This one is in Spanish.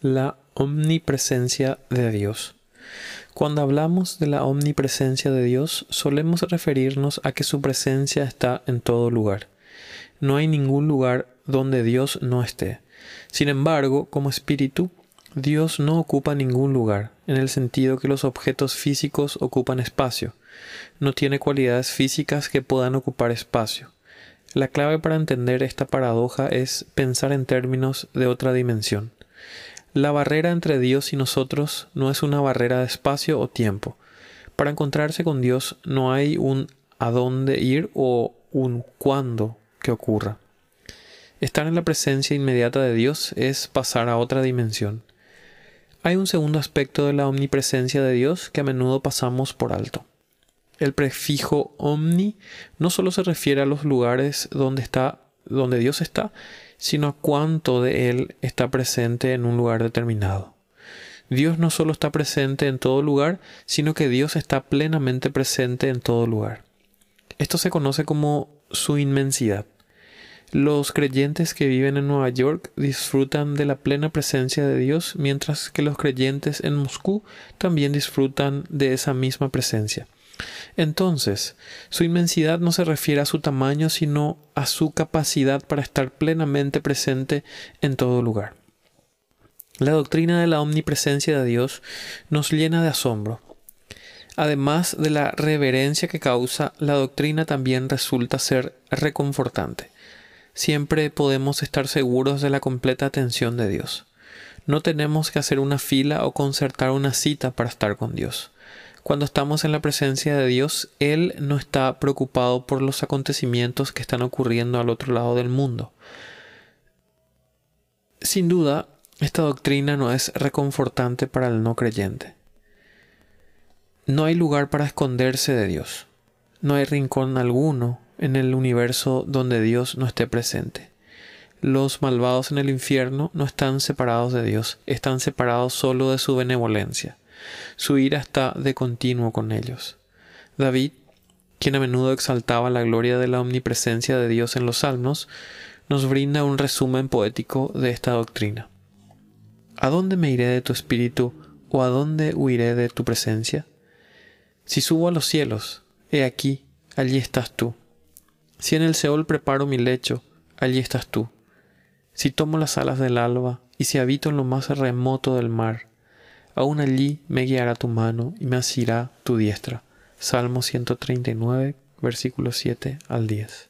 La omnipresencia de Dios. Cuando hablamos de la omnipresencia de Dios, solemos referirnos a que su presencia está en todo lugar. No hay ningún lugar donde Dios no esté. Sin embargo, como espíritu, Dios no ocupa ningún lugar, en el sentido que los objetos físicos ocupan espacio. No tiene cualidades físicas que puedan ocupar espacio. La clave para entender esta paradoja es pensar en términos de otra dimensión. La barrera entre Dios y nosotros no es una barrera de espacio o tiempo. Para encontrarse con Dios no hay un a dónde ir o un cuándo que ocurra. Estar en la presencia inmediata de Dios es pasar a otra dimensión. Hay un segundo aspecto de la omnipresencia de Dios que a menudo pasamos por alto. El prefijo omni no solo se refiere a los lugares donde está donde Dios está, sino a cuánto de Él está presente en un lugar determinado. Dios no solo está presente en todo lugar, sino que Dios está plenamente presente en todo lugar. Esto se conoce como su inmensidad. Los creyentes que viven en Nueva York disfrutan de la plena presencia de Dios, mientras que los creyentes en Moscú también disfrutan de esa misma presencia. Entonces, su inmensidad no se refiere a su tamaño, sino a su capacidad para estar plenamente presente en todo lugar. La doctrina de la omnipresencia de Dios nos llena de asombro. Además de la reverencia que causa, la doctrina también resulta ser reconfortante. Siempre podemos estar seguros de la completa atención de Dios. No tenemos que hacer una fila o concertar una cita para estar con Dios. Cuando estamos en la presencia de Dios, Él no está preocupado por los acontecimientos que están ocurriendo al otro lado del mundo. Sin duda, esta doctrina no es reconfortante para el no creyente. No hay lugar para esconderse de Dios. No hay rincón alguno en el universo donde Dios no esté presente. Los malvados en el infierno no están separados de Dios, están separados solo de su benevolencia. Su ira está de continuo con ellos. David, quien a menudo exaltaba la gloria de la omnipresencia de Dios en los salmos, nos brinda un resumen poético de esta doctrina. ¿A dónde me iré de tu espíritu o a dónde huiré de tu presencia? Si subo a los cielos, he aquí, allí estás tú. Si en el Seol preparo mi lecho, allí estás tú. Si tomo las alas del alba y si habito en lo más remoto del mar, aún allí me guiará tu mano y me asirá tu diestra. Salmo 139, versículos 7 al 10.